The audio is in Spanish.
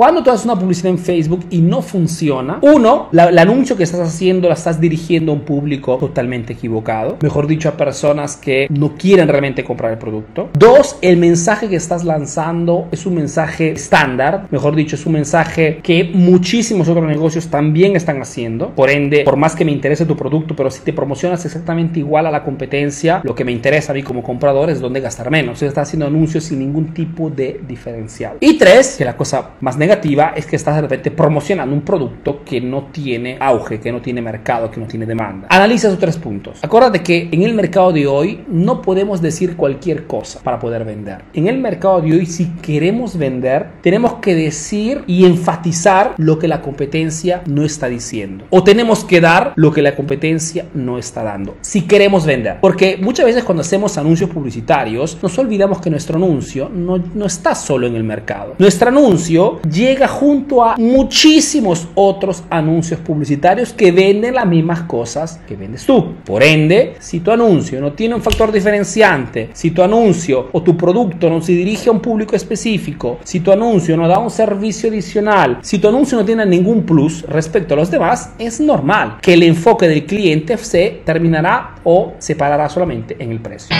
Cuando tú haces una publicidad en Facebook y no funciona, uno, la, el anuncio que estás haciendo la estás dirigiendo a un público totalmente equivocado, mejor dicho, a personas que no quieren realmente comprar el producto. Dos, el mensaje que estás lanzando es un mensaje estándar, mejor dicho, es un mensaje que muchísimos otros negocios también están haciendo. Por ende, por más que me interese tu producto, pero si te promocionas exactamente igual a la competencia, lo que me interesa a mí como comprador es dónde gastar menos. Entonces estás haciendo anuncios sin ningún tipo de diferencial. Y tres, que la cosa más negativa es que estás de repente promocionando un producto que no tiene auge, que no tiene mercado, que no tiene demanda. Analiza esos tres puntos. Acuérdate que en el mercado de hoy no podemos decir cualquier cosa para poder vender. En el mercado de hoy, si queremos vender, tenemos que decir y enfatizar lo que la competencia no está diciendo. O tenemos que dar lo que la competencia no está dando. Si queremos vender. Porque muchas veces cuando hacemos anuncios publicitarios, nos olvidamos que nuestro anuncio no, no está solo en el mercado. Nuestro anuncio llega junto a muchísimos otros anuncios publicitarios que venden las mismas cosas que vendes tú. Por ende, si tu anuncio no tiene un factor diferenciante, si tu anuncio o tu producto no se dirige a un público específico, si tu anuncio no da un servicio adicional, si tu anuncio no tiene ningún plus respecto a los demás, es normal que el enfoque del cliente se terminará o se parará solamente en el precio.